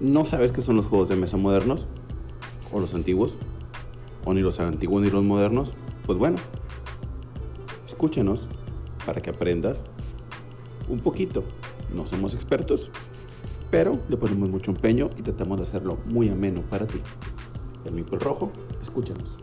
no sabes qué son los juegos de mesa modernos, o los antiguos, o ni los antiguos ni los modernos, pues bueno, escúchanos para que aprendas un poquito. No somos expertos, pero le ponemos mucho empeño y tratamos de hacerlo muy ameno para ti. El Mico Rojo, escúchanos.